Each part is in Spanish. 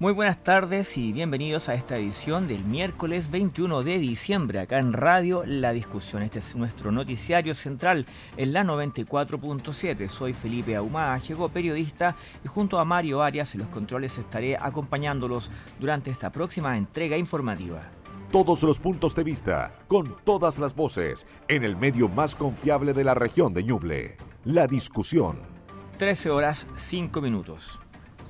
Muy buenas tardes y bienvenidos a esta edición del miércoles 21 de diciembre acá en Radio La Discusión. Este es nuestro noticiario central en la 94.7. Soy Felipe Ahumada, llegó periodista y junto a Mario Arias en los controles estaré acompañándolos durante esta próxima entrega informativa. Todos los puntos de vista, con todas las voces, en el medio más confiable de la región de Ñuble. La Discusión. 13 horas 5 minutos.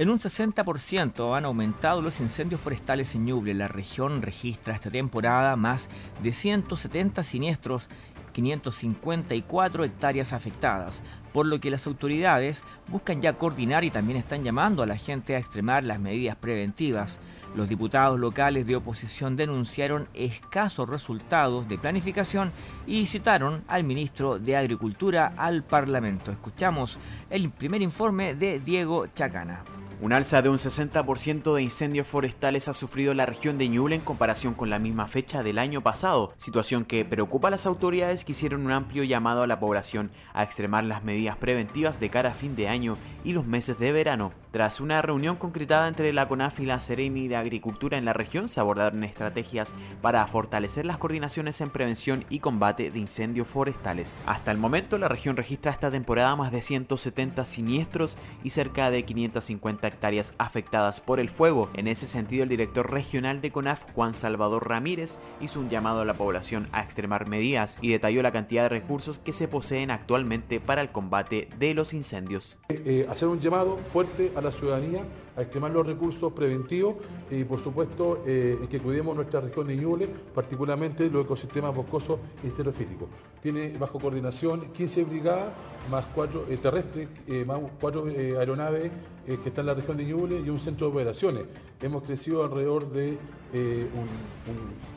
En un 60% han aumentado los incendios forestales en Ñuble. La región registra esta temporada más de 170 siniestros 554 hectáreas afectadas, por lo que las autoridades buscan ya coordinar y también están llamando a la gente a extremar las medidas preventivas. Los diputados locales de oposición denunciaron escasos resultados de planificación y citaron al ministro de Agricultura al Parlamento. Escuchamos el primer informe de Diego Chacana. Un alza de un 60% de incendios forestales ha sufrido la región de Ñuble en comparación con la misma fecha del año pasado, situación que preocupa a las autoridades que hicieron un amplio llamado a la población a extremar las medidas preventivas de cara a fin de año y los meses de verano. Tras una reunión concretada entre la CONAF y la Ceremi de Agricultura en la región, se abordaron estrategias para fortalecer las coordinaciones en prevención y combate de incendios forestales. Hasta el momento, la región registra esta temporada más de 170 siniestros y cerca de 550 hectáreas afectadas por el fuego. En ese sentido, el director regional de CONAF, Juan Salvador Ramírez, hizo un llamado a la población a extremar medidas y detalló la cantidad de recursos que se poseen actualmente para el combate de los incendios. Eh, eh, hacer un llamado fuerte a la ciudadanía a extremar los recursos preventivos y por supuesto eh, que cuidemos nuestra región de Ñuble, particularmente los ecosistemas boscosos y xerofílicos. Tiene bajo coordinación 15 brigadas más 4 eh, terrestres, eh, más 4 aeronaves que están en la región de Ñuble y un centro de operaciones. Hemos crecido alrededor de un,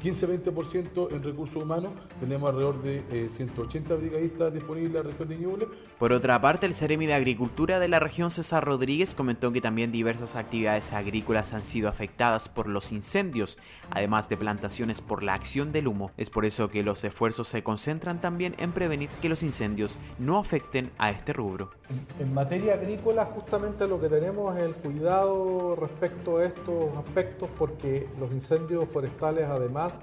15-20% en recursos humanos, tenemos alrededor de 180 brigadistas disponibles en la región de Ñuble. Por otra parte, el Ceremi de Agricultura de la región César Rodríguez comentó que también diversas actividades agrícolas han sido afectadas por los incendios, además de plantaciones por la acción del humo. Es por eso que los esfuerzos se concentran también en prevenir que los incendios no afecten a este rubro. En materia agrícola justamente lo que tenemos es el cuidado respecto a estos aspectos porque los incendios forestales además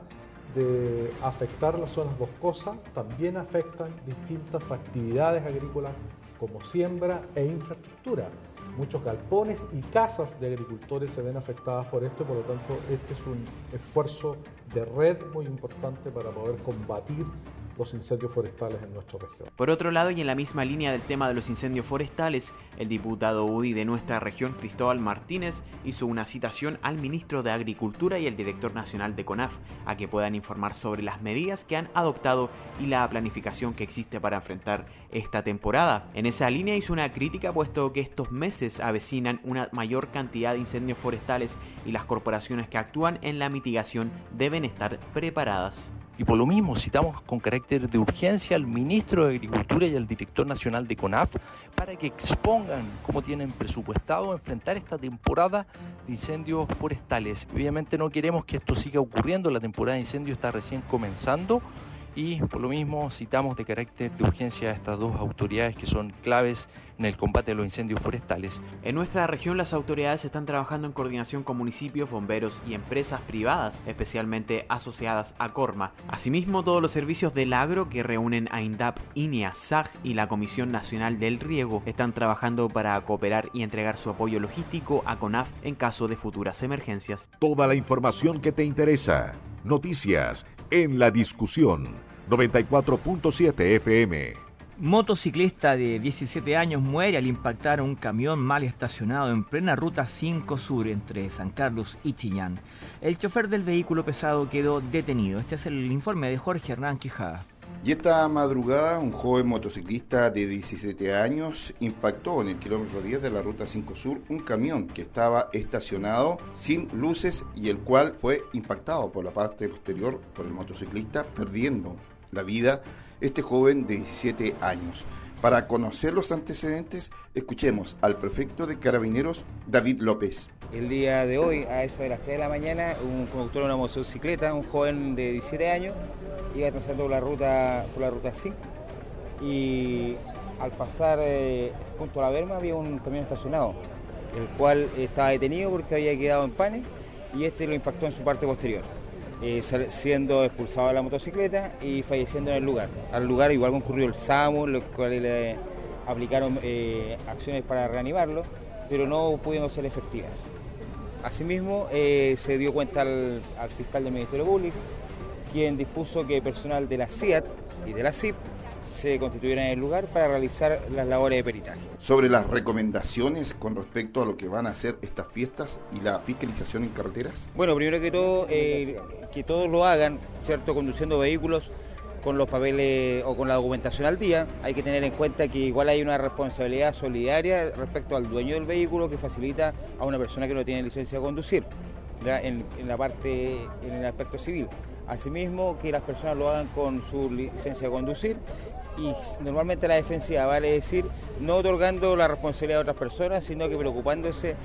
de afectar las zonas boscosas, también afectan distintas actividades agrícolas como siembra e infraestructura. Muchos galpones y casas de agricultores se ven afectadas por esto, por lo tanto este es un esfuerzo de red muy importante para poder combatir incendios forestales en nuestra región. Por otro lado, y en la misma línea del tema de los incendios forestales, el diputado UDI de nuestra región, Cristóbal Martínez, hizo una citación al ministro de Agricultura y al director nacional de CONAF a que puedan informar sobre las medidas que han adoptado y la planificación que existe para enfrentar esta temporada. En esa línea hizo una crítica puesto que estos meses avecinan una mayor cantidad de incendios forestales y las corporaciones que actúan en la mitigación deben estar preparadas. Y por lo mismo citamos con carácter de urgencia al ministro de Agricultura y al director nacional de CONAF para que expongan cómo tienen presupuestado enfrentar esta temporada de incendios forestales. Obviamente no queremos que esto siga ocurriendo, la temporada de incendios está recién comenzando y por lo mismo citamos de carácter de urgencia a estas dos autoridades que son claves en el combate a los incendios forestales. En nuestra región las autoridades están trabajando en coordinación con municipios, bomberos y empresas privadas, especialmente asociadas a Corma. Asimismo, todos los servicios del agro que reúnen a INDAP, INIA, SAG y la Comisión Nacional del Riego están trabajando para cooperar y entregar su apoyo logístico a CONAF en caso de futuras emergencias. Toda la información que te interesa. Noticias en la discusión 94.7 FM. Motociclista de 17 años muere al impactar un camión mal estacionado en plena ruta 5 Sur entre San Carlos y Chillán. El chofer del vehículo pesado quedó detenido. Este es el informe de Jorge Hernán Quijada. Y esta madrugada un joven motociclista de 17 años impactó en el kilómetro 10 de la ruta 5 Sur un camión que estaba estacionado sin luces y el cual fue impactado por la parte posterior por el motociclista perdiendo la vida este joven de 17 años. Para conocer los antecedentes, escuchemos al prefecto de Carabineros, David López. El día de hoy, a eso de las 3 de la mañana, un conductor de una motocicleta, un joven de 17 años, iba transitando por la ruta, por la ruta 5 y al pasar eh, junto a la Berma había un camión estacionado, el cual estaba detenido porque había quedado en panes y este lo impactó en su parte posterior, eh, siendo expulsado de la motocicleta y falleciendo en el lugar. Al lugar igual concurrió el SAMU, los cuales le aplicaron eh, acciones para reanimarlo, pero no pudieron ser efectivas. Asimismo, se dio cuenta al, al fiscal del Ministerio Público, quien dispuso que personal de la CIAT y de la CIP se constituyeran en el lugar para realizar las labores de peritaje. Sobre las recomendaciones con respecto a lo que van a hacer estas fiestas y la fiscalización en carreteras. Bueno, primero que todo, eh, que todos lo hagan, ¿cierto? Conduciendo vehículos con los papeles o con la documentación al día. Hay que tener en cuenta que igual hay una responsabilidad solidaria respecto al dueño del vehículo que facilita a una persona que no tiene licencia de conducir, en, en la parte, en el aspecto civil. Asimismo, que las personas lo hagan con su licencia de conducir y normalmente la defensiva vale decir no otorgando la responsabilidad a otras personas, sino que preocupándose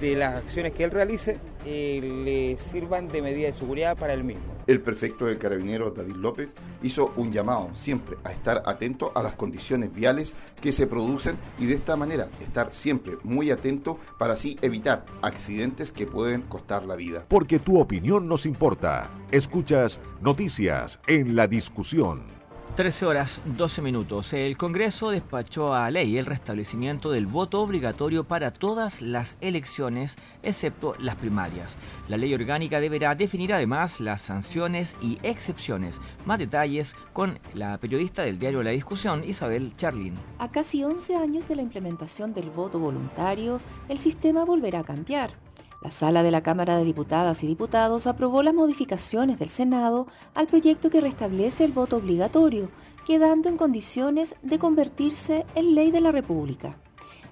de las acciones que él realice eh, le sirvan de medida de seguridad para él mismo. El prefecto de Carabineros, David López, hizo un llamado siempre a estar atento a las condiciones viales que se producen y de esta manera estar siempre muy atento para así evitar accidentes que pueden costar la vida. Porque tu opinión nos importa. Escuchas noticias en la discusión. 13 horas 12 minutos. El Congreso despachó a ley el restablecimiento del voto obligatorio para todas las elecciones, excepto las primarias. La ley orgánica deberá definir además las sanciones y excepciones. Más detalles con la periodista del diario La Discusión, Isabel Charlin. A casi 11 años de la implementación del voto voluntario, el sistema volverá a cambiar. La sala de la Cámara de Diputadas y Diputados aprobó las modificaciones del Senado al proyecto que restablece el voto obligatorio, quedando en condiciones de convertirse en ley de la República.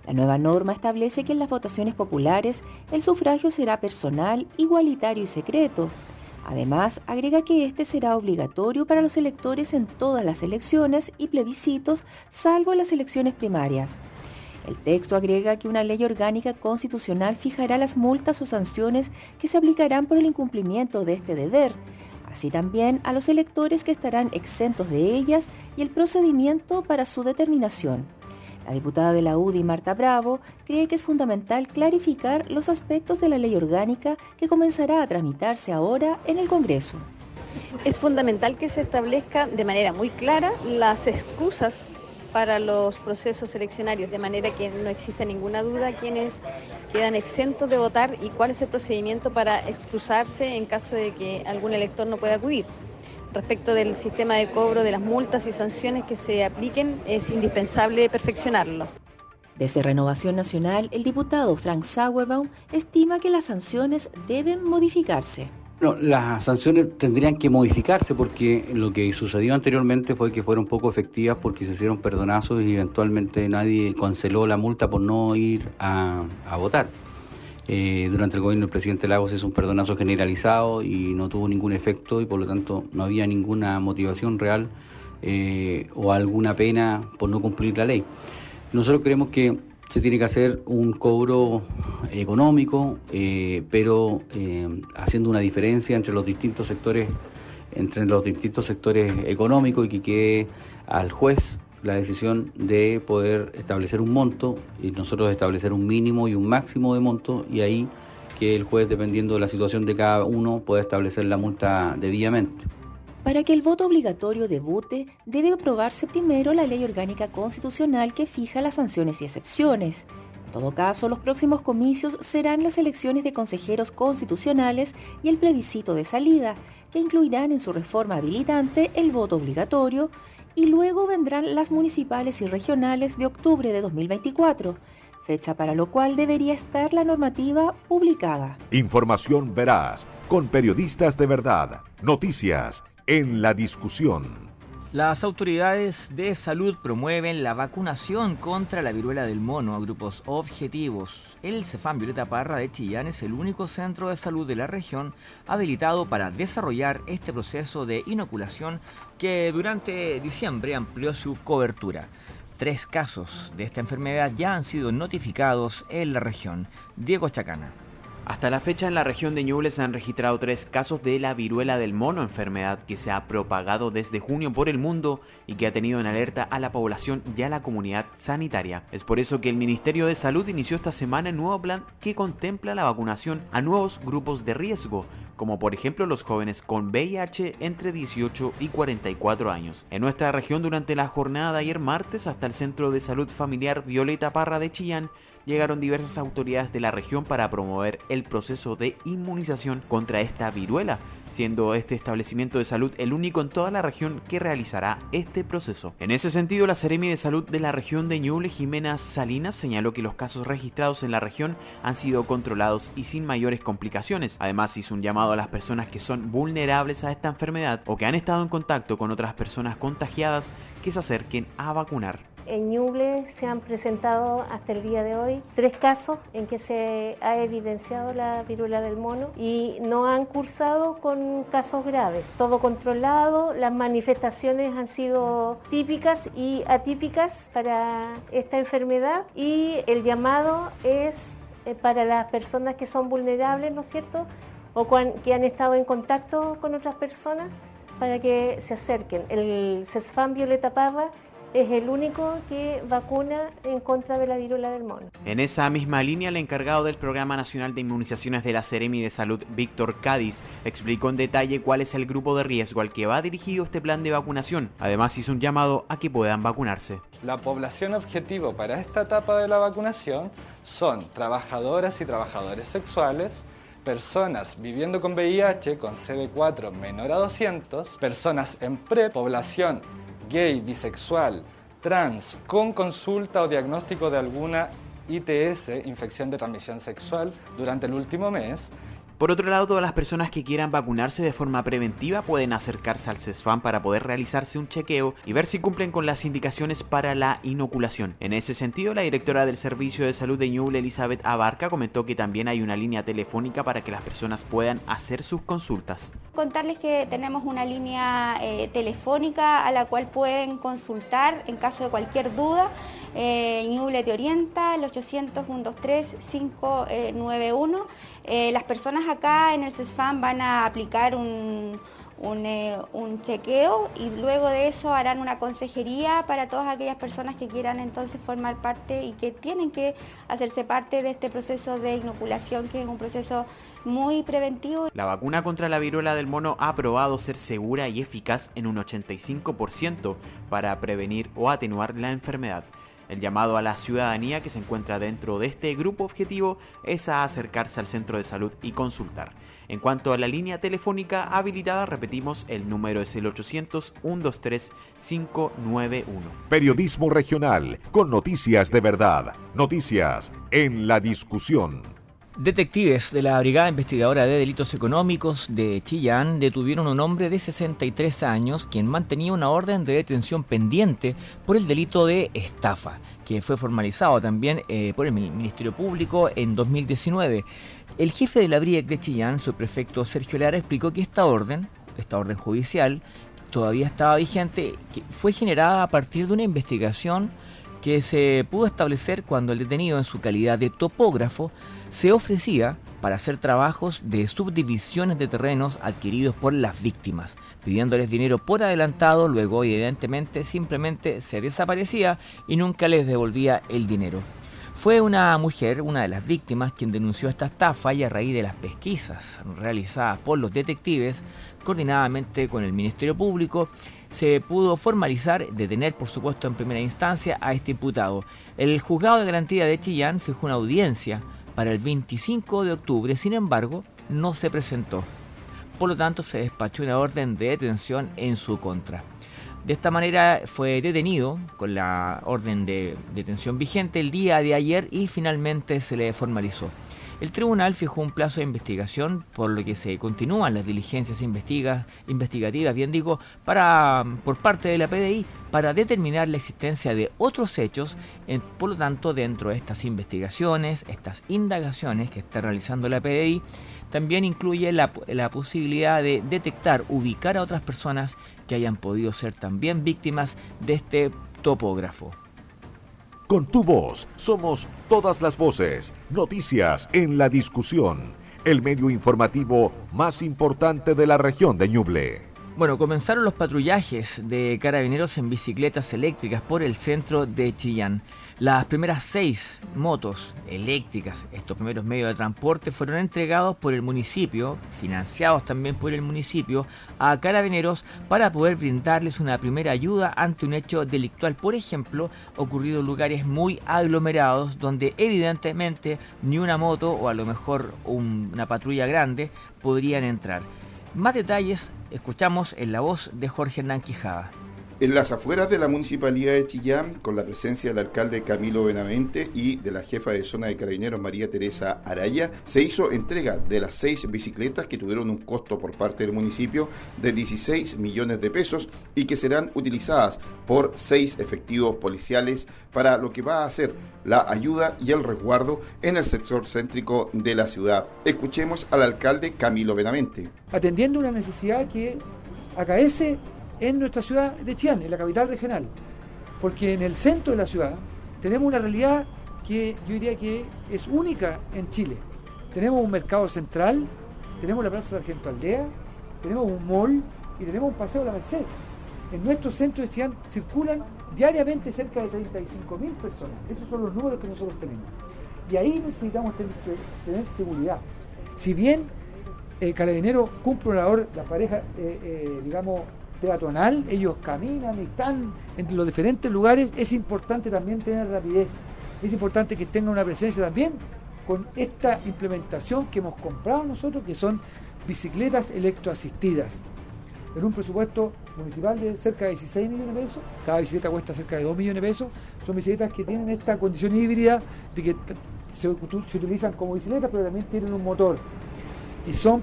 La nueva norma establece que en las votaciones populares el sufragio será personal, igualitario y secreto. Además, agrega que este será obligatorio para los electores en todas las elecciones y plebiscitos, salvo las elecciones primarias. El texto agrega que una ley orgánica constitucional fijará las multas o sanciones que se aplicarán por el incumplimiento de este deber, así también a los electores que estarán exentos de ellas y el procedimiento para su determinación. La diputada de la UDI, Marta Bravo, cree que es fundamental clarificar los aspectos de la ley orgánica que comenzará a tramitarse ahora en el Congreso. Es fundamental que se establezca de manera muy clara las excusas para los procesos eleccionarios, de manera que no exista ninguna duda quienes quedan exentos de votar y cuál es el procedimiento para excusarse en caso de que algún elector no pueda acudir. Respecto del sistema de cobro de las multas y sanciones que se apliquen, es indispensable perfeccionarlo. Desde Renovación Nacional, el diputado Frank Sauerbaum estima que las sanciones deben modificarse las sanciones tendrían que modificarse porque lo que sucedió anteriormente fue que fueron poco efectivas porque se hicieron perdonazos y eventualmente nadie canceló la multa por no ir a, votar. Eh, durante el gobierno del presidente Lagos hizo un perdonazo generalizado y no tuvo ningún efecto y por lo tanto no había ninguna motivación real eh, o alguna pena por no cumplir la ley. Nosotros creemos que se tiene que hacer un cobro económico, eh, pero eh, haciendo una diferencia entre los distintos sectores, entre los distintos sectores económicos y que quede al juez la decisión de poder establecer un monto y nosotros establecer un mínimo y un máximo de monto y ahí que el juez, dependiendo de la situación de cada uno, pueda establecer la multa debidamente. Para que el voto obligatorio debute, debe aprobarse primero la ley orgánica constitucional que fija las sanciones y excepciones. En todo caso, los próximos comicios serán las elecciones de consejeros constitucionales y el plebiscito de salida, que incluirán en su reforma habilitante el voto obligatorio, y luego vendrán las municipales y regionales de octubre de 2024 fecha para lo cual debería estar la normativa publicada. Información veraz, con periodistas de verdad, noticias en la discusión. Las autoridades de salud promueven la vacunación contra la viruela del mono a grupos objetivos. El Cefam Violeta Parra de Chillán es el único centro de salud de la región habilitado para desarrollar este proceso de inoculación que durante diciembre amplió su cobertura. Tres casos de esta enfermedad ya han sido notificados en la región. Diego Chacana. Hasta la fecha en la región de Ñuble se han registrado tres casos de la viruela del mono, enfermedad que se ha propagado desde junio por el mundo y que ha tenido en alerta a la población y a la comunidad sanitaria. Es por eso que el Ministerio de Salud inició esta semana un nuevo plan que contempla la vacunación a nuevos grupos de riesgo, como por ejemplo los jóvenes con VIH entre 18 y 44 años. En nuestra región durante la jornada de ayer martes hasta el Centro de Salud Familiar Violeta Parra de Chillán llegaron diversas autoridades de la región para promover el proceso de inmunización contra esta viruela, siendo este establecimiento de salud el único en toda la región que realizará este proceso. En ese sentido, la Seremi de Salud de la región de Ñuble, Jimena Salinas, señaló que los casos registrados en la región han sido controlados y sin mayores complicaciones. Además, hizo un llamado a las personas que son vulnerables a esta enfermedad o que han estado en contacto con otras personas contagiadas que se acerquen a vacunar. En Ñuble se han presentado hasta el día de hoy tres casos en que se ha evidenciado la viruela del mono y no han cursado con casos graves. Todo controlado, las manifestaciones han sido típicas y atípicas para esta enfermedad y el llamado es eh, para las personas que son vulnerables, ¿no es cierto? O que han estado en contacto con otras personas para que se acerquen. El CESFAM Violeta Parra es el único que vacuna en contra de la viruela del mono. En esa misma línea, el encargado del Programa Nacional de Inmunizaciones de la Seremi de Salud, Víctor Cádiz, explicó en detalle cuál es el grupo de riesgo al que va dirigido este plan de vacunación. Además, hizo un llamado a que puedan vacunarse. La población objetivo para esta etapa de la vacunación son trabajadoras y trabajadores sexuales, personas viviendo con VIH con CD4 menor a 200, personas en PrEP, población gay, bisexual, trans, con consulta o diagnóstico de alguna ITS, infección de transmisión sexual, durante el último mes, por otro lado, todas las personas que quieran vacunarse de forma preventiva pueden acercarse al CESFAM para poder realizarse un chequeo y ver si cumplen con las indicaciones para la inoculación. En ese sentido, la directora del Servicio de Salud de Ñuble, Elizabeth Abarca, comentó que también hay una línea telefónica para que las personas puedan hacer sus consultas. Contarles que tenemos una línea eh, telefónica a la cual pueden consultar en caso de cualquier duda. Eh, Ñuble te orienta, el 800-123-591. Eh, las personas acá en el CESFAM van a aplicar un, eh, un, chequeo y luego de eso harán una consejería para todas aquellas personas que quieran entonces formar parte y que tienen que hacerse parte de este proceso de inoculación que es un proceso muy preventivo. La vacuna contra la viruela del mono ha probado ser segura y eficaz en un 85% para prevenir o atenuar la enfermedad. El llamado a la ciudadanía que se encuentra dentro de este grupo objetivo es a acercarse al centro de salud y consultar. En cuanto a la línea telefónica habilitada, repetimos, el número es el 800-123-591. Periodismo regional, con noticias de verdad, noticias en la discusión. Detectives de la Brigada Investigadora de Delitos Económicos de Chillán detuvieron a un hombre de 63 años quien mantenía una orden de detención pendiente por el delito de estafa, que fue formalizado también eh, por el Ministerio Público en 2019. El jefe de la BRIEC de Chillán, su prefecto Sergio Lara, explicó que esta orden, esta orden judicial, todavía estaba vigente, que fue generada a partir de una investigación que se pudo establecer cuando el detenido en su calidad de topógrafo se ofrecía para hacer trabajos de subdivisiones de terrenos adquiridos por las víctimas, pidiéndoles dinero por adelantado, luego evidentemente simplemente se desaparecía y nunca les devolvía el dinero. Fue una mujer, una de las víctimas, quien denunció esta estafa y a raíz de las pesquisas realizadas por los detectives, coordinadamente con el Ministerio Público, se pudo formalizar, detener por supuesto en primera instancia a este imputado. El juzgado de garantía de Chillán fijó una audiencia para el 25 de octubre, sin embargo, no se presentó. Por lo tanto, se despachó una orden de detención en su contra. De esta manera fue detenido con la orden de detención vigente el día de ayer y finalmente se le formalizó. El tribunal fijó un plazo de investigación, por lo que se continúan las diligencias investigativas, bien digo, para, por parte de la PDI para determinar la existencia de otros hechos, por lo tanto, dentro de estas investigaciones, estas indagaciones que está realizando la PDI, también incluye la, posibilidad de detectar, ubicar a otras personas que hayan podido ser también víctimas de este topógrafo. Con tu voz somos todas las voces. Noticias en la discusión. El medio informativo más importante de la región de Ñuble. Bueno, comenzaron los patrullajes de carabineros en bicicletas eléctricas por el centro de Chillán. Las primeras seis motos eléctricas, estos primeros medios de transporte, fueron entregados por el municipio, financiados también por el municipio, a carabineros para poder brindarles una primera ayuda ante un hecho delictual, por ejemplo, ocurrido en lugares muy aglomerados donde evidentemente ni una moto o a lo mejor una patrulla grande podrían entrar. Más detalles escuchamos en la voz de Jorge Hernán Quijada. En las afueras de la municipalidad de Chillán, con la presencia del alcalde Camilo Benavente y de la jefa de zona de carabineros María Teresa Araya, se hizo entrega de las seis bicicletas que tuvieron un costo por parte del municipio de 16 millones de pesos y que serán utilizadas por seis efectivos policiales para lo que va a ser la ayuda y el resguardo en el sector céntrico de la ciudad. Escuchemos al alcalde Camilo Benavente. Atendiendo una necesidad que acaece en nuestra ciudad de Chillán, en la capital regional. Porque en el centro de la ciudad tenemos una realidad que yo diría que es única en Chile. Tenemos un mercado central, tenemos la Plaza Sargento Aldea, tenemos un mall y tenemos un paseo de la Merced. En nuestro centro de Chillán circulan diariamente cerca de 35 mil personas. Esos son los números que nosotros tenemos. Y ahí necesitamos tener, seguridad. Si bien el eh, cumple una labor, la pareja, eh, eh, digamos, peatonal, ellos caminan están en los diferentes lugares, es importante también tener rapidez, es importante que tengan una presencia también con esta implementación que hemos comprado nosotros, que son bicicletas electroasistidas. En un presupuesto municipal de cerca de 16 millones de pesos, cada bicicleta cuesta cerca de 2 millones de pesos, son bicicletas que tienen esta condición híbrida de que se utilizan como bicicletas, pero también tienen un motor. Y son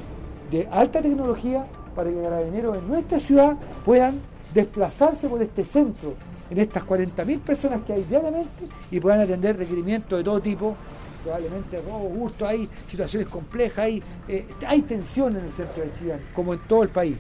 de alta tecnología para que carabineros en nuestra ciudad puedan desplazarse por este centro, en estas 40.000 personas que hay diariamente, y puedan atender requerimientos de todo tipo, probablemente robo, gusto, hay situaciones complejas, hay, eh, hay tensión en el centro de Chillán, como en todo el país.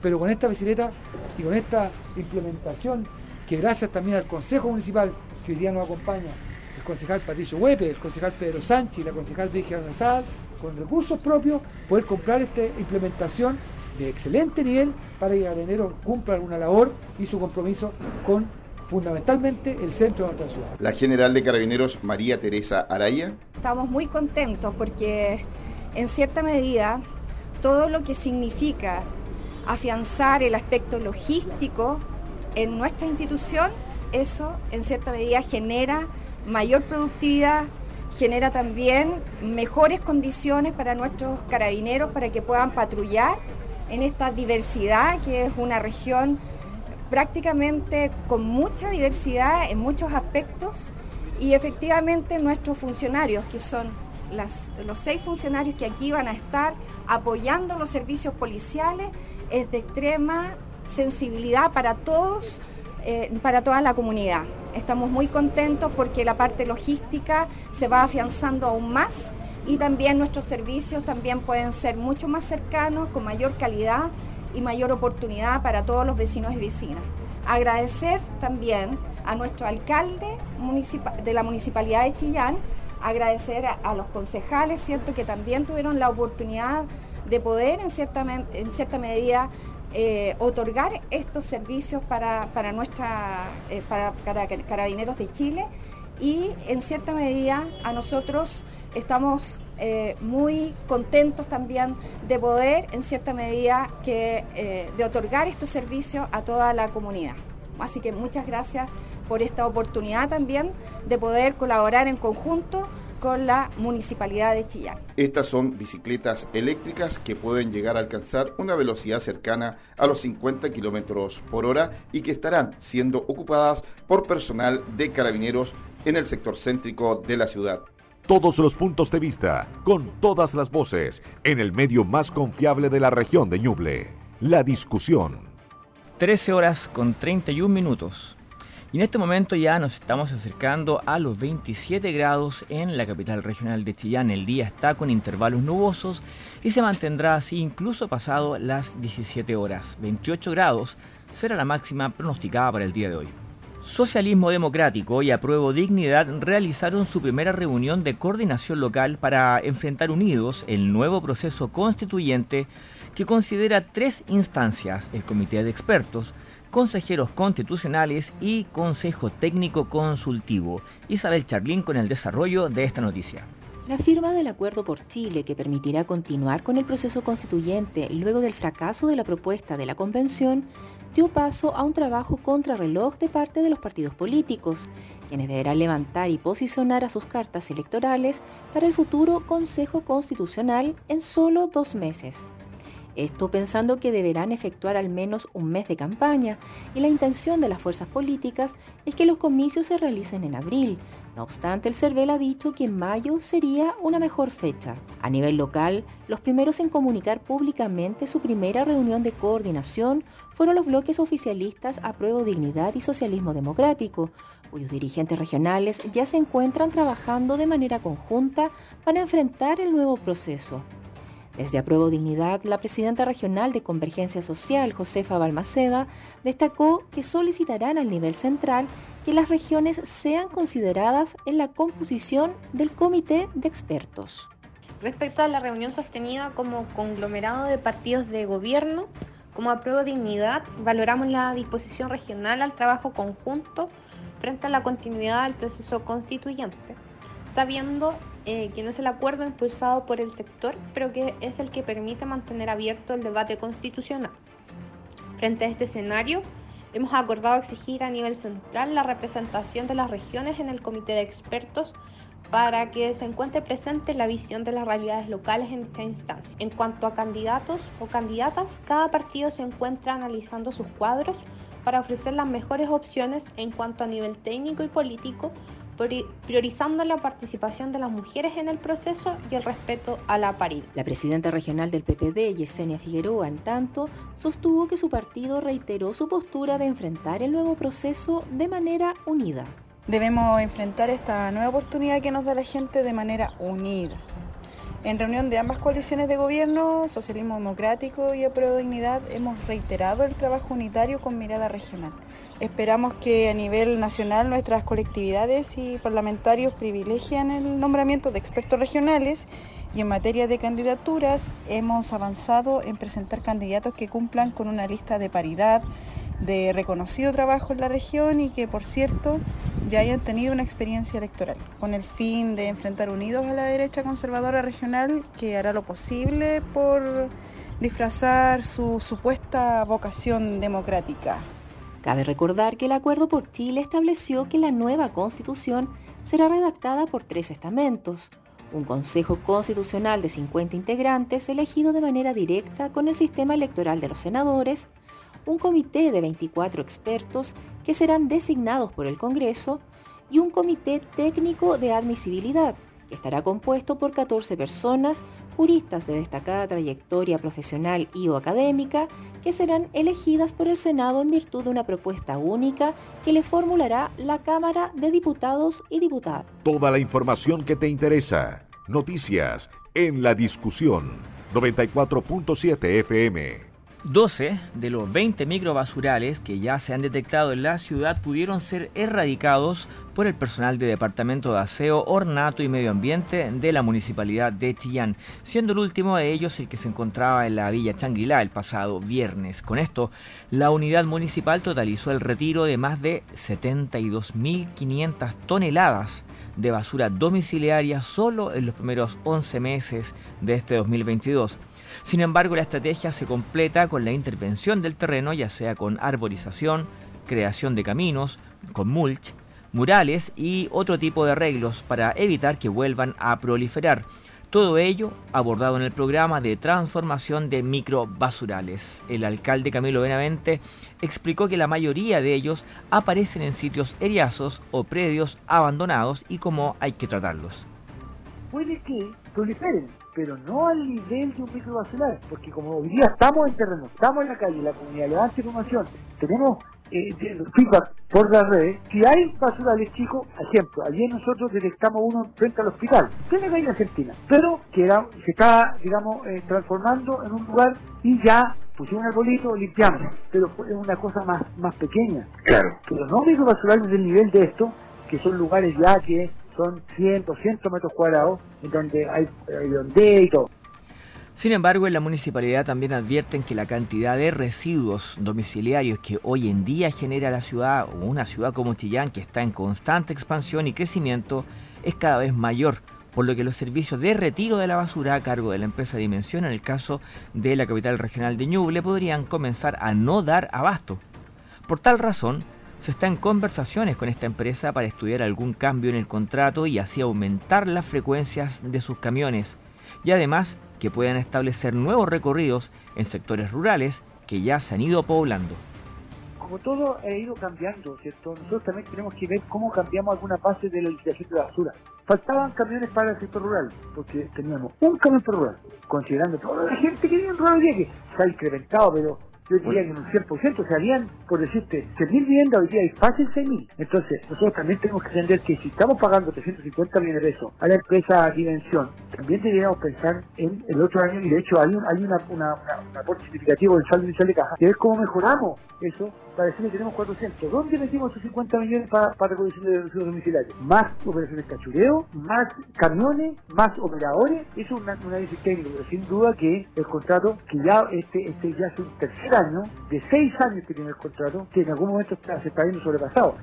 Pero con esta bicicleta y con esta implementación, que gracias también al Consejo Municipal, que hoy día nos acompaña, el concejal Patricio Huepe, el concejal Pedro Sánchez y la concejal Virginia Nazal, con recursos propios, poder comprar esta implementación de excelente nivel para que Carabineros cumpla alguna labor y su compromiso con fundamentalmente el centro de nuestra ciudad. La general de Carabineros María Teresa Araya. Estamos muy contentos porque en cierta medida todo lo que significa afianzar el aspecto logístico en nuestra institución, eso en cierta medida genera mayor productividad, genera también mejores condiciones para nuestros carabineros para que puedan patrullar en esta diversidad que es una región prácticamente con mucha diversidad en muchos aspectos y efectivamente nuestros funcionarios, que son los seis funcionarios que aquí van a estar apoyando los servicios policiales, es de extrema sensibilidad para todos, eh, para toda la comunidad. Estamos muy contentos porque la parte logística se va afianzando aún más y también nuestros servicios también pueden ser mucho más cercanos, con mayor calidad y mayor oportunidad para todos los vecinos y vecinas. Agradecer también a nuestro alcalde de la Municipalidad de Chillán, agradecer a, los concejales, cierto que también tuvieron la oportunidad de poder en cierta, en cierta medida eh, otorgar estos servicios para, nuestra, eh, para Carabineros de Chile y en cierta medida a nosotros estamos eh, muy contentos también de poder, en cierta medida, que, eh, de otorgar estos servicios a toda la comunidad. Así que muchas gracias por esta oportunidad también de poder colaborar en conjunto con la Municipalidad de Chillán. Estas son bicicletas eléctricas que pueden llegar a alcanzar una velocidad cercana a los 50 kilómetros por hora y que estarán siendo ocupadas por personal de carabineros en el sector céntrico de la ciudad todos los puntos de vista, con todas las voces, en el medio más confiable de la región de Ñuble, la discusión. 13 horas con 31 minutos. Y en este momento ya nos estamos acercando a los 27 grados en la capital regional de Chillán. El día está con intervalos nubosos y se mantendrá así incluso pasado las 17 horas. 28 grados será la máxima pronosticada para el día de hoy. Socialismo Democrático y Apruebo Dignidad realizaron su primera reunión de coordinación local para enfrentar unidos el nuevo proceso constituyente que considera tres instancias, el Comité de Expertos, consejeros constitucionales y Consejo Técnico Consultivo. Isabel Charlín con el desarrollo de esta noticia. La firma del Acuerdo por Chile, que permitirá continuar con el proceso constituyente luego del fracaso de la propuesta de la Convención, dio paso a un trabajo contrarreloj de parte de los partidos políticos, quienes deberán levantar y posicionar a sus cartas electorales para el futuro Consejo Constitucional en solo dos meses. Esto pensando que deberán efectuar al menos un mes de campaña y la intención de las fuerzas políticas es que los comicios se realicen en abril. No obstante, el CERVEL ha dicho que en mayo sería una mejor fecha. A nivel local, los primeros en comunicar públicamente su primera reunión de coordinación fueron los bloques oficialistas Apruebo Dignidad y Socialismo Democrático, cuyos dirigentes regionales ya se encuentran trabajando de manera conjunta para enfrentar el nuevo proceso. Desde Apruebo Dignidad, la presidenta regional de Convergencia Social, Josefa Balmaceda, destacó que solicitarán al nivel central que las regiones sean consideradas en la composición del comité de expertos. Respecto a la reunión sostenida como conglomerado de partidos de gobierno, como Apruebo Dignidad, valoramos la disposición regional al trabajo conjunto frente a la continuidad del proceso constituyente, sabiendo eh, que no es el acuerdo impulsado por el sector, pero que es el que permite mantener abierto el debate constitucional. Frente a este escenario, hemos acordado exigir a nivel central la representación de las regiones en el comité de expertos para que se encuentre presente la visión de las realidades locales en esta instancia. En cuanto a candidatos o candidatas, cada partido se encuentra analizando sus cuadros para ofrecer las mejores opciones en cuanto a nivel técnico y político priorizando la participación de las mujeres en el proceso y el respeto a la paridad. La presidenta regional del PPD, Yesenia Figueroa, en tanto, sostuvo que su partido reiteró su postura de enfrentar el nuevo proceso de manera unida. Debemos enfrentar esta nueva oportunidad que nos da la gente de manera unida. En reunión de ambas coaliciones de gobierno, Socialismo Democrático y Apruebo Dignidad, hemos reiterado el trabajo unitario con mirada regional. Esperamos que a nivel nacional nuestras colectividades y parlamentarios privilegien el nombramiento de expertos regionales y en materia de candidaturas hemos avanzado en presentar candidatos que cumplan con una lista de paridad, de reconocido trabajo en la región y que por cierto ya hayan tenido una experiencia electoral, con el fin de enfrentar unidos a la derecha conservadora regional que hará lo posible por disfrazar su supuesta vocación democrática. Cabe recordar que el Acuerdo por Chile estableció que la nueva constitución será redactada por tres estamentos, un Consejo Constitucional de 50 integrantes elegido de manera directa con el sistema electoral de los senadores, un comité de 24 expertos que serán designados por el Congreso y un comité técnico de admisibilidad que estará compuesto por 14 personas, juristas de destacada trayectoria profesional y o académica, que serán elegidas por el Senado en virtud de una propuesta única que le formulará la Cámara de Diputados y Diputadas. Toda la información que te interesa. Noticias en la discusión. 94.7 FM. 12 de los 20 microbasurales que ya se han detectado en la ciudad pudieron ser erradicados por el personal de Departamento de Aseo, Ornato y Medio Ambiente de la Municipalidad de Chillán, siendo el último de ellos el que se encontraba en la Villa Changrila el pasado viernes. Con esto, la unidad municipal totalizó el retiro de más de 72.500 toneladas de basura domiciliaria solo en los primeros 11 meses de este 2022 sin embargo, la estrategia se completa con la intervención del terreno, ya sea con arborización, creación de caminos, con mulch, murales y otro tipo de arreglos para evitar que vuelvan a proliferar. Todo ello abordado en el programa de transformación de microbasurales. El alcalde Camilo Benavente explicó que la mayoría de ellos aparecen en sitios eriazos o predios abandonados y cómo hay que tratarlos. Puede que proliferen, pero no al nivel de un microbasural, porque como hoy día estamos en terreno, estamos en la calle, la comunidad levanta información, tenemos eh, feedback por las redes, si hay basurales chicos, ejemplo, ayer nosotros detectamos uno frente al hospital, tiene en Argentina, pero que era, se está, digamos, eh, transformando en un lugar y ya pusimos un arbolito, limpiamos, pero es una cosa más, más pequeña. Claro. Pero no microbasurales del nivel de esto, que son lugares ya que son 100, 200 metros cuadrados, en donde hay, hay y todo. Sin embargo, en la municipalidad también advierten que la cantidad de residuos domiciliarios que hoy en día genera la ciudad, o una ciudad como Chillán que está en constante expansión y crecimiento, es cada vez mayor, por lo que los servicios de retiro de la basura a cargo de la empresa Dimensión, en el caso de la capital regional de Ñuble, podrían comenzar a no dar abasto. Por tal razón, se está en conversaciones con esta empresa para estudiar algún cambio en el contrato y así aumentar las frecuencias de sus camiones y además que puedan establecer nuevos recorridos en sectores rurales que ya se han ido poblando. Como todo ha ido cambiando, ¿cierto? Nosotros también tenemos que ver cómo cambiamos alguna base de la licitación de basura. Faltaban camiones para el sector rural, porque teníamos un camión por rural, considerando toda la gente que vive en rural que se ha incrementado, pero yo diría que en un 100% se habían, por decirte, 6.000 viviendas, hoy día hay fácil 6.000. Entonces, nosotros también tenemos que entender que si estamos pagando 350 millones de pesos a la empresa Dimensión, también deberíamos pensar en el otro año, y de hecho hay un, hay una, un aporte significativo del saldo inicial de caja, que es cómo mejoramos eso para decir que tenemos 400. ¿Dónde metimos esos 50 millones para, para recolección de residuos domiciliarios? Más operaciones cachureo, más camiones, más operadores. Eso es un análisis técnico, pero sin duda que el contrato, que ya este, este ya es un tercer de seis años que tiene el contrato, que en algún momento se está viendo sobrepasado.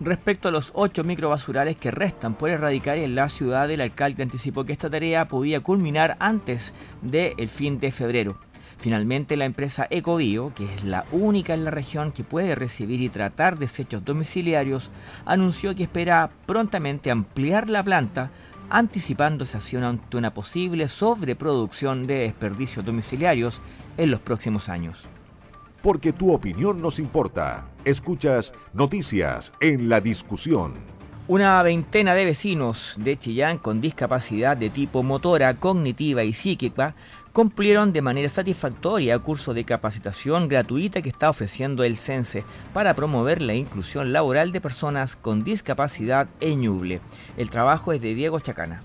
Respecto a los ocho microbasurales que restan por erradicar en la ciudad, el alcalde anticipó que esta tarea podía culminar antes del fin de febrero. Finalmente, la empresa Ecobio, que es la única en la región que puede recibir y tratar desechos domiciliarios, anunció que espera prontamente ampliar la planta, anticipándose hacia una, una posible sobreproducción de desperdicios domiciliarios en los próximos años. Porque tu opinión nos importa. Escuchas Noticias en la Discusión. Una veintena de vecinos de Chillán con discapacidad de tipo motora, cognitiva y psíquica cumplieron de manera satisfactoria el curso de capacitación gratuita que está ofreciendo el CENSE para promover la inclusión laboral de personas con discapacidad en Ñuble. El trabajo es de Diego Chacana.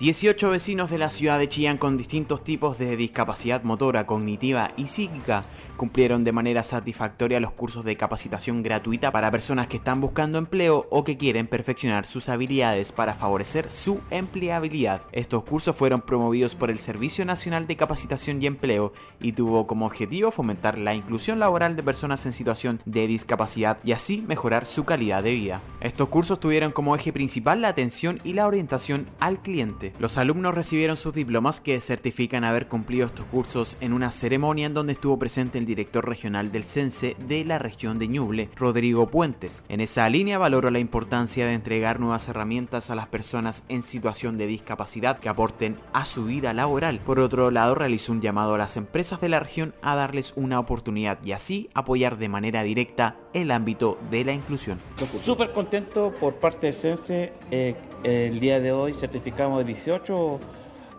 18 vecinos de la ciudad de Chillán con distintos tipos de discapacidad motora, cognitiva y psíquica cumplieron de manera satisfactoria los cursos de capacitación gratuita para personas que están buscando empleo o que quieren perfeccionar sus habilidades para favorecer su empleabilidad. Estos cursos fueron promovidos por el Servicio Nacional de Capacitación y Empleo y tuvo como objetivo fomentar la inclusión laboral de personas en situación de discapacidad y así mejorar su calidad de vida. Estos cursos tuvieron como eje principal la atención y la orientación al cliente. Los alumnos recibieron sus diplomas que certifican haber cumplido estos cursos en una ceremonia en donde estuvo presente el director regional del CENSE de la región de Ñuble, Rodrigo Puentes. En esa línea valoró la importancia de entregar nuevas herramientas a las personas en situación de discapacidad que aporten a su vida laboral. Por otro lado, realizó un llamado a las empresas de la región a darles una oportunidad y así apoyar de manera directa el ámbito de la inclusión. Súper contento por parte de CENSE. Eh, el día de hoy certificamos 18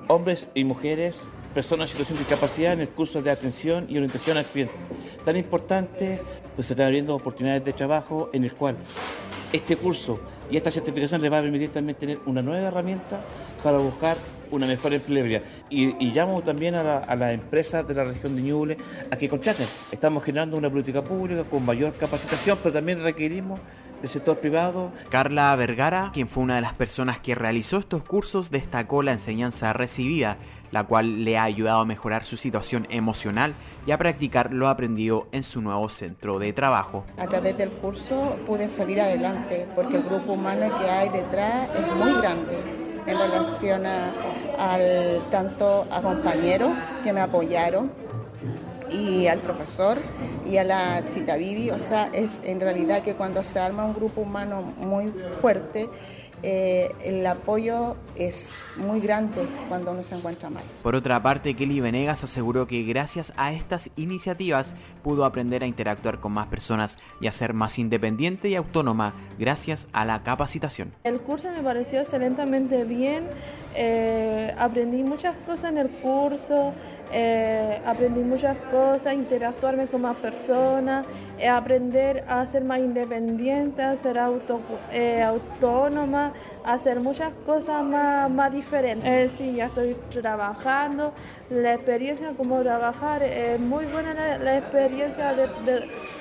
hombres y mujeres, personas en situación de discapacidad en el curso de atención y orientación al cliente. Tan importante, pues se están abriendo oportunidades de trabajo en el cual este curso y esta certificación les va a permitir también tener una nueva herramienta para buscar una mejor empleabilidad. Y, y llamo también a, la, a las empresas de la región de Ñuble a que contraten. Estamos generando una política pública con mayor capacitación, pero también requerimos del sector privado. Carla Vergara, quien fue una de las personas que realizó estos cursos, destacó la enseñanza recibida, la cual le ha ayudado a mejorar su situación emocional y a practicar lo aprendido en su nuevo centro de trabajo. A través del curso pude salir adelante porque el grupo humano que hay detrás es muy grande en relación a, al tanto a compañeros que me apoyaron y al profesor y a la cita Vivi, o sea, es en realidad que cuando se arma un grupo humano muy fuerte, eh, el apoyo es muy grande cuando uno se encuentra mal. Por otra parte, Kelly Venegas aseguró que gracias a estas iniciativas pudo aprender a interactuar con más personas y a ser más independiente y autónoma gracias a la capacitación. El curso me pareció excelentemente bien, eh, aprendí muchas cosas en el curso, eh, aprendí muchas cosas, interactuarme con más personas, eh, aprender a ser más independiente, a ser auto, eh, autónoma, hacer muchas cosas más, más diferentes. sí, ya estoy trabajando, la experiencia como trabajar, es muy buena la, experiencia de,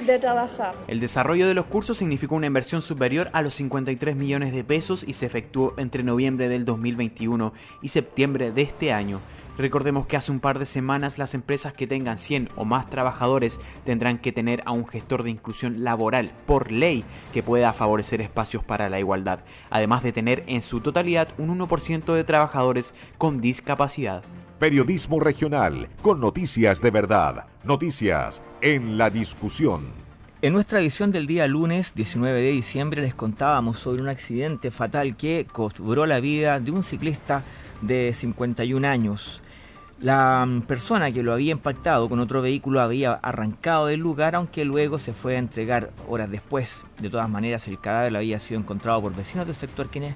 de, trabajar. El desarrollo de los cursos significó una inversión superior a los 53 millones de pesos y se efectuó entre noviembre del 2021 y septiembre de este año. Recordemos que hace un par de semanas las empresas que tengan 100 o más trabajadores tendrán que tener a un gestor de inclusión laboral por ley que pueda favorecer espacios para la igualdad, además de tener en su totalidad un 1% de trabajadores con discapacidad. Periodismo regional, con noticias de verdad, noticias en la discusión. En nuestra edición del día lunes 19 de diciembre les contábamos sobre un accidente fatal que cobró la vida de un ciclista de 51 años. La mm, persona que lo había impactado con otro vehículo había arrancado del lugar, aunque luego se fue a entregar horas después. De todas maneras, el cadáver había sido encontrado por vecinos del sector quienes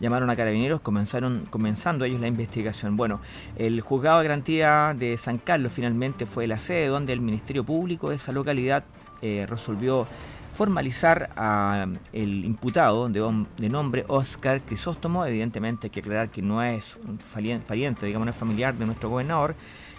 llamaron a carabineros, comenzaron, comenzando ellos la investigación. Bueno, el juzgado de garantía de San Carlos finalmente fue la sede donde el Ministerio Público de esa localidad eh, resolvió formalizar al imputado de, nombre Oscar Crisóstomo. Evidentemente hay que aclarar que no es un pariente, digamos, no es familiar de nuestro gobernador.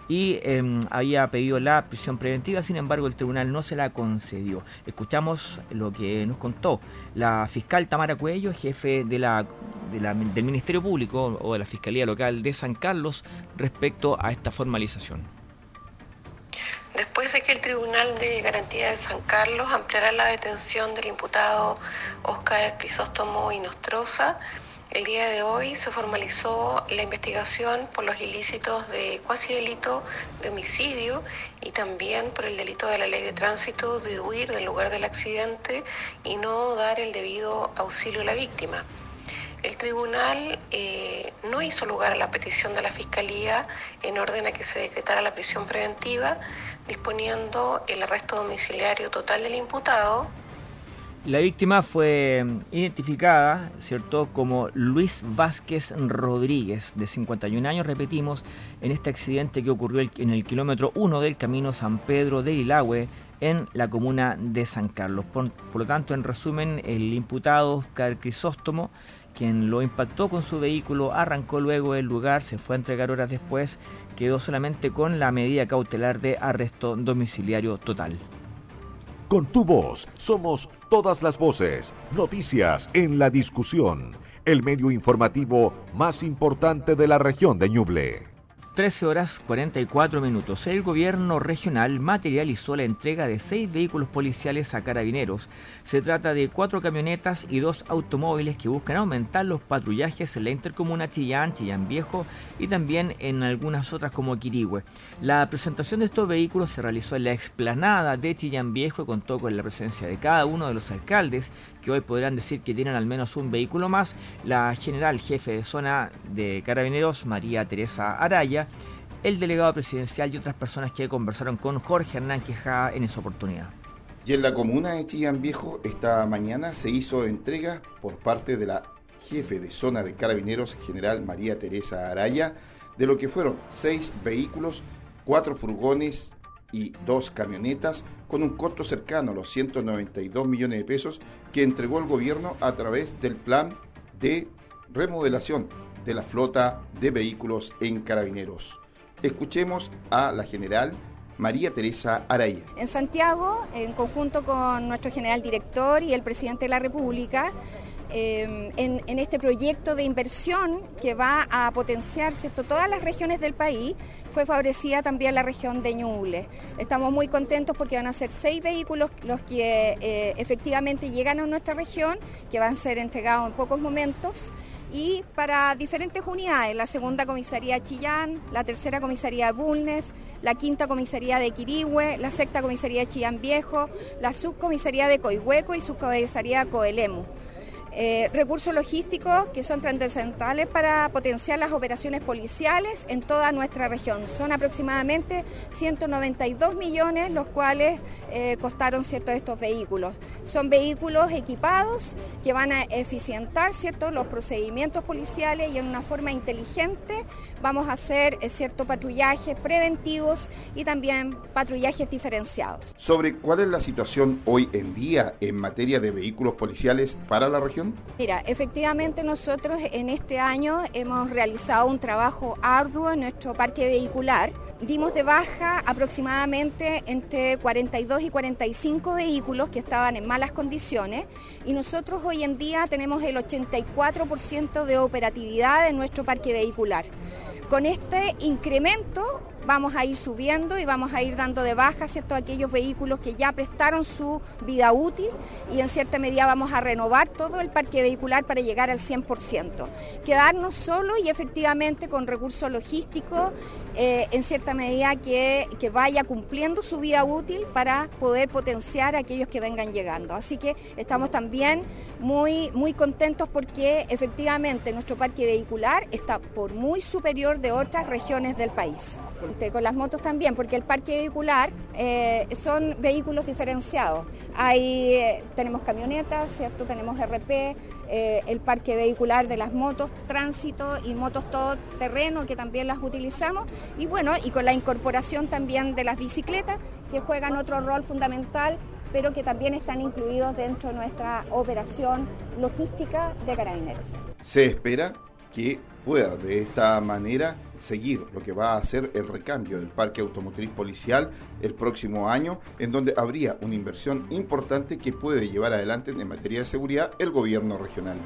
Y em, había pedido la prisión preventiva, sin embargo el tribunal no se la concedió. Escuchamos lo que nos contó la fiscal Tamara Cuello, jefe de la, del Ministerio Público o de la Fiscalía Local de San Carlos, respecto a esta formalización. Después de que el Tribunal de Garantía de San Carlos ampliara la detención del imputado Oscar Crisóstomo Inostroza, el día de hoy se formalizó la investigación por los ilícitos de cuasi delito de homicidio y también por el delito de la ley de tránsito de huir del lugar del accidente y no dar el debido auxilio a la víctima. El tribunal eh, no hizo lugar a la petición de la Fiscalía en orden a que se decretara la prisión preventiva, disponiendo el arresto domiciliario total del imputado. La víctima fue identificada, ¿cierto?, como Luis Vázquez Rodríguez, de 51 años, repetimos, en este accidente que ocurrió en el kilómetro 1 del camino San Pedro del Ilagüe, en la comuna de San Carlos. Por, por lo tanto, en resumen, el imputado Oscar Crisóstomo quien lo impactó con su vehículo, arrancó luego del lugar, se fue a entregar horas después, quedó solamente con la medida cautelar de arresto domiciliario total. Con tu voz somos todas las voces, noticias en la discusión, el medio informativo más importante de la región de Ñuble. 13 horas 44 minutos. El gobierno regional materializó la entrega de seis vehículos policiales a carabineros. Se trata de cuatro camionetas y dos automóviles que buscan aumentar los patrullajes en la intercomuna Chillán, Chillán Viejo y también en algunas otras como Quirigüe. La presentación de estos vehículos se realizó en la explanada de Chillán Viejo y contó con la presencia de cada uno de los alcaldes que hoy podrán decir que tienen al menos un vehículo más, la general jefe de zona de carabineros, María Teresa Araya, el delegado presidencial y otras personas que conversaron con Jorge Hernán Quejada en esa oportunidad. Y en la comuna de Chillán Viejo, esta mañana se hizo entrega por parte de la jefe de zona de carabineros, general María Teresa Araya, de lo que fueron seis vehículos, cuatro furgones y dos camionetas con un costo cercano a los 192 millones de pesos que entregó el gobierno a través del plan de remodelación de la flota de vehículos en carabineros. Escuchemos a la general María Teresa Araya. En Santiago, en conjunto con nuestro general director y el presidente de la República, Em, en, este proyecto de inversión que va a potenciar todas las regiones del país, fue favorecida también la región de Ñuble. Estamos muy contentos porque van a ser seis vehículos los que eh, efectivamente llegan a nuestra región, que van a ser entregados en pocos momentos y para diferentes unidades, la segunda comisaría Chillán, la tercera comisaría de Bulnes, la quinta comisaría de Quirihue, la sexta comisaría de Chillán Viejo, la subcomisaría de Coihueco y subcomisaría Coelemu. Eh, recursos logísticos que son trascendentales para potenciar las operaciones policiales en toda nuestra región. Son aproximadamente 192 millones los cuales eh, costaron ciertos estos vehículos. Son vehículos equipados que van a eficientar ciertos los procedimientos policiales y en una forma inteligente vamos a hacer eh, ciertos patrullajes preventivos y también patrullajes diferenciados. Sobre cuál es la situación hoy en día en materia de vehículos policiales para la región Mira, efectivamente nosotros en este año hemos realizado un trabajo arduo en nuestro parque vehicular. Dimos de baja aproximadamente entre 42 y 45 vehículos que estaban en malas condiciones y nosotros hoy en día tenemos el 84% de operatividad en nuestro parque vehicular. Con este incremento vamos a ir subiendo y vamos a ir dando de baja ¿cierto? aquellos vehículos que ya prestaron su vida útil y en cierta medida vamos a renovar todo el parque vehicular para llegar al 100%. Quedarnos solo y efectivamente con recursos logísticos eh, en cierta medida que, que, vaya cumpliendo su vida útil para poder potenciar a aquellos que vengan llegando. Así que estamos también muy, muy contentos porque efectivamente nuestro parque vehicular está por muy superior de otras regiones del país. Con las motos también, porque el parque vehicular eh, son vehículos diferenciados. Hay, eh, tenemos camionetas, ¿cierto? tenemos RP, eh, el parque vehicular de las motos, tránsito y motos todo terreno que también las utilizamos. Y bueno, y con la incorporación también de las bicicletas, que juegan otro rol fundamental pero que también están incluidos dentro de nuestra operación logística de carabineros. Se espera que pueda de esta manera seguir lo que va a ser el recambio del parque automotriz policial el próximo año, en donde habría una inversión importante que puede llevar adelante en materia de seguridad el gobierno regional.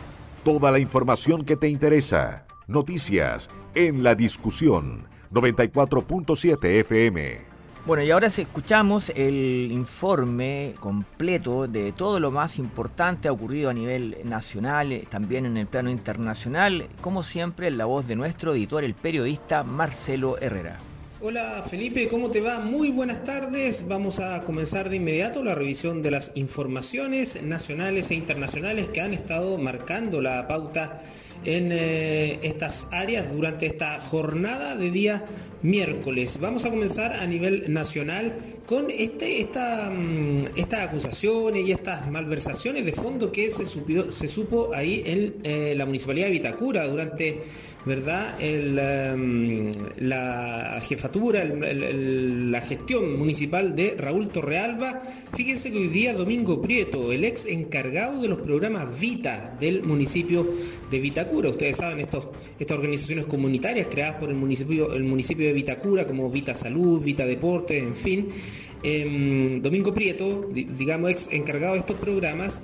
Toda la información que te interesa. Noticias en la discusión 94.7 FM. Bueno, y ahora escuchamos el informe completo de todo lo más importante ocurrido a nivel nacional, también en el plano internacional, como siempre la voz de nuestro editor, el periodista Marcelo Herrera. Hola Felipe, ¿cómo te va? Muy buenas tardes. Vamos a comenzar de inmediato la revisión de las informaciones nacionales e internacionales que han estado marcando la pauta en eh, estas áreas durante esta jornada de día miércoles. Vamos a comenzar a nivel nacional con este, esta, mm, estas acusaciones y estas malversaciones de fondo que se, se supo ahí en eh, la municipalidad de Vitacura durante ¿verdad? Em, la jefatura, la gestión municipal de Raúl Torrealba. Fíjense que hoy día Domingo Prieto, el ex encargado de los programas Vita del municipio de Vitacura. Ustedes saben, estos, estas organizaciones comunitarias creadas por el municipio, el municipio de Vitacura, como Vita Salud, Vita Deportes, en fin. Em, Domingo Prieto, digamos, ex encargado de estos programas,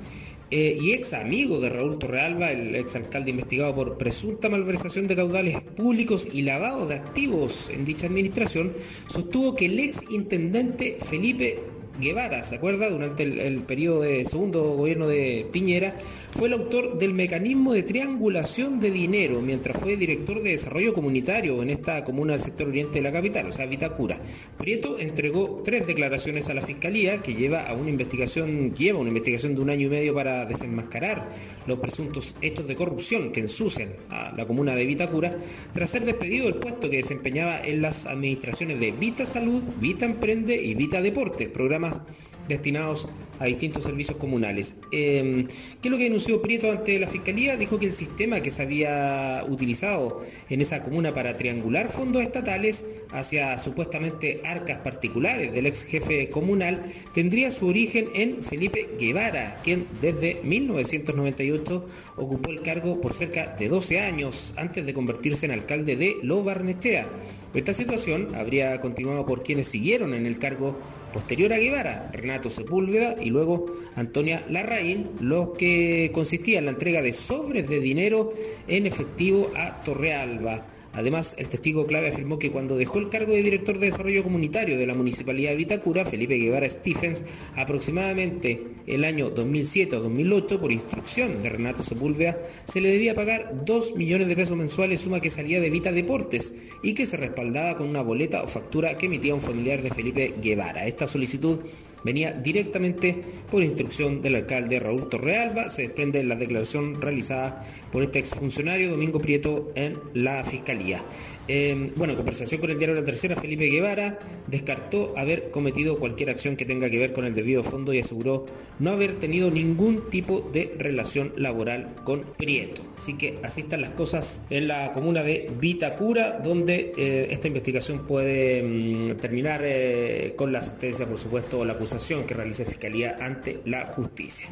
eh, y ex amigo de Raúl Torrealba, el ex alcalde investigado por presunta malversación de caudales públicos y lavado de activos en dicha administración, sostuvo que el ex intendente Felipe Guevara, ¿se acuerda? Durante el, periodo de segundo gobierno de Piñera, fue el autor del mecanismo de triangulación de dinero mientras fue director de desarrollo comunitario en esta comuna del sector oriente de la capital, o sea, Vitacura. Prieto entregó tres declaraciones a la fiscalía que lleva a una investigación, lleva una investigación de un año y medio para desenmascarar los presuntos hechos de corrupción que ensucian a la comuna de Vitacura, tras ser despedido del puesto que desempeñaba en las administraciones de Vita Salud, Vita Emprende y Vita Deporte, programas destinados a distintos servicios comunales. Em, ¿Qué es lo que denunció Prieto ante la Fiscalía? Dijo que el sistema que se había utilizado en esa comuna para triangular fondos estatales hacia supuestamente arcas particulares del ex jefe comunal tendría su origen en Felipe Guevara, quien desde 1998 ocupó el cargo por cerca de 12 años antes de convertirse en alcalde de Lo Barnechea. Esta situación habría continuado por quienes siguieron en el cargo posterior a Guevara, Renato Sepúlveda y luego Antonia Larraín, lo que consistía en la entrega de sobres de dinero en efectivo a Torrealba. Además, el testigo clave afirmó que cuando dejó el cargo de director de desarrollo comunitario de la Municipalidad de Vitacura, Felipe Guevara Stephens, aproximadamente el año 2007 o 2008, por instrucción de Renato Sepúlveda, se le debía pagar 2 millones de pesos mensuales, suma que salía de Vita Deportes y que se respaldaba con una boleta o factura que emitía un familiar de Felipe Guevara. Esta solicitud venía directamente por instrucción del alcalde Raúl Torrealba. Se desprende la declaración realizada por este exfuncionario Domingo Prieto en la Fiscalía. Em, bueno, conversación con el diario La Tercera, Felipe Guevara descartó haber cometido cualquier acción que tenga que ver con el debido fondo y aseguró no haber tenido ningún tipo de relación laboral con Prieto. Así que así están las cosas en la comuna de Vitacura, donde eh, esta investigación puede mm, terminar eh, con la sentencia, por supuesto, o la acusación que realice Fiscalía ante la justicia.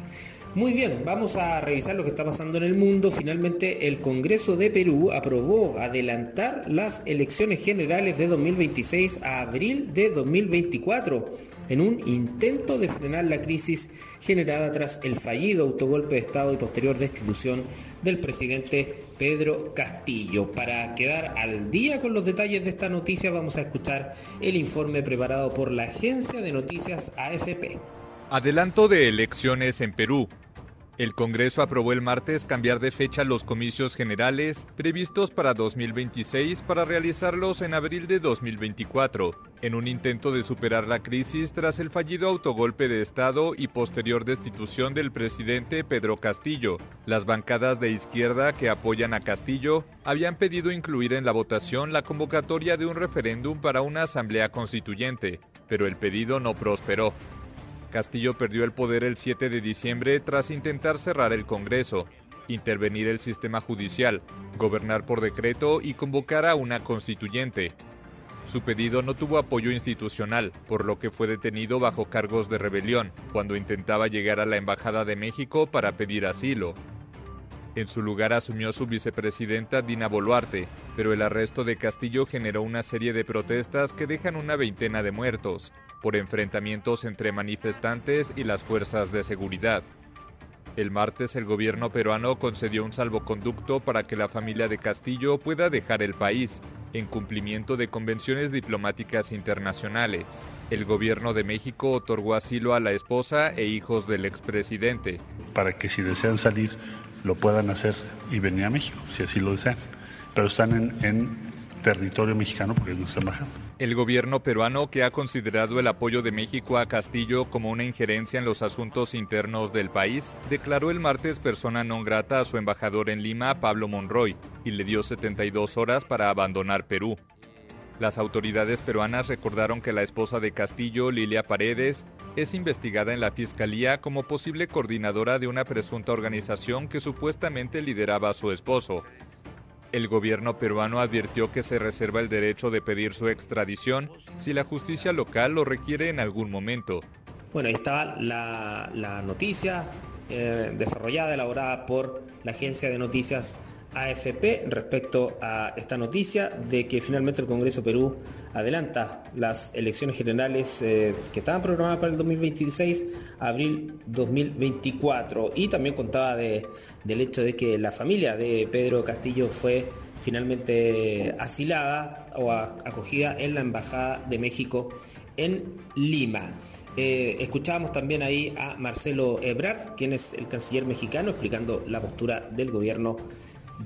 Muy bien, vamos a revisar lo que está pasando en el mundo. Finalmente, el Congreso de Perú aprobó adelantar las elecciones generales de 2026 a abril de 2024 en un intento de frenar la crisis generada tras el fallido autogolpe de Estado y posterior destitución del presidente Pedro Castillo. Para quedar al día con los detalles de esta noticia vamos a escuchar el informe preparado por la agencia de noticias AFP. Adelanto de elecciones en Perú. El Congreso aprobó el martes cambiar de fecha los comicios generales previstos para 2026 para realizarlos en abril de 2024, en un intento de superar la crisis tras el fallido autogolpe de Estado y posterior destitución del presidente Pedro Castillo. Las bancadas de izquierda que apoyan a Castillo habían pedido incluir en la votación la convocatoria de un referéndum para una asamblea constituyente, pero el pedido no prosperó. Castillo perdió el poder el 7 de diciembre tras intentar cerrar el Congreso, intervenir el sistema judicial, gobernar por decreto y convocar a una constituyente. Su pedido no tuvo apoyo institucional, por lo que fue detenido bajo cargos de rebelión cuando intentaba llegar a la Embajada de México para pedir asilo. En su lugar asumió su vicepresidenta Dina Boluarte, pero el arresto de Castillo generó una serie de protestas que dejan una veintena de muertos, por enfrentamientos entre manifestantes y las fuerzas de seguridad. El martes el gobierno peruano concedió un salvoconducto para que la familia de Castillo pueda dejar el país, en cumplimiento de convenciones diplomáticas internacionales. El gobierno de México otorgó asilo a la esposa e hijos del expresidente. Para que si desean salir lo puedan hacer y venir a México, si así lo desean. Pero están en, territorio mexicano porque es nuestra embajada. El gobierno peruano, que ha considerado el apoyo de México a Castillo como una injerencia en los asuntos internos del país, declaró el martes persona non grata a su embajador en Lima, Pablo Monroy, y le dio 72 horas para abandonar Perú. Las autoridades peruanas recordaron que la esposa de Castillo, Lilia Paredes, es investigada en la fiscalía como posible coordinadora de una presunta organización que supuestamente lideraba a su esposo, el gobierno peruano advirtió que se reserva el derecho de pedir su extradición si la justicia local lo requiere en algún momento. Bueno, ahí estaba la, noticia eh, desarrollada, elaborada por la agencia de noticias AFP respecto a esta noticia de que finalmente el Congreso Perú adelanta las elecciones generales eh, que estaban programadas para el 2026 a abril 2024 y también contaba del hecho de que la familia de Pedro Castillo fue finalmente asilada o acogida en la Embajada de México en Lima. Eh, escuchábamos también ahí a Marcelo Ebrard, quien es el canciller mexicano, explicando la postura del gobierno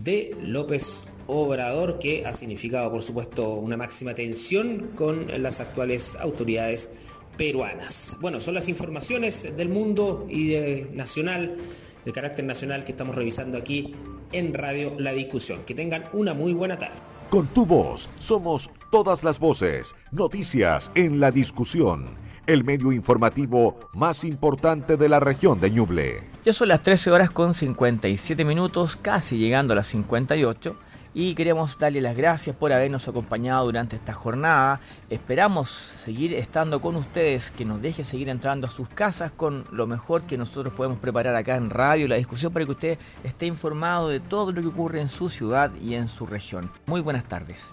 de López Obrador, que ha significado, por supuesto, una máxima tensión con las actuales autoridades peruanas. Bueno, son las informaciones del mundo y de nacional, de carácter nacional, que estamos revisando aquí en Radio La Discusión. Que tengan una muy buena tarde. Con tu voz somos todas las voces, noticias en la discusión el medio informativo más importante de la región de Ñuble. Ya son las 13 horas con 57 minutos, casi llegando a las 58 y queremos darle las gracias por habernos acompañado durante esta jornada. Esperamos seguir estando con ustedes, que nos deje seguir entrando a sus casas con lo mejor que nosotros podemos preparar acá en radio, la discusión para que usted esté informado de todo lo que ocurre en su ciudad y en su región. Muy buenas tardes.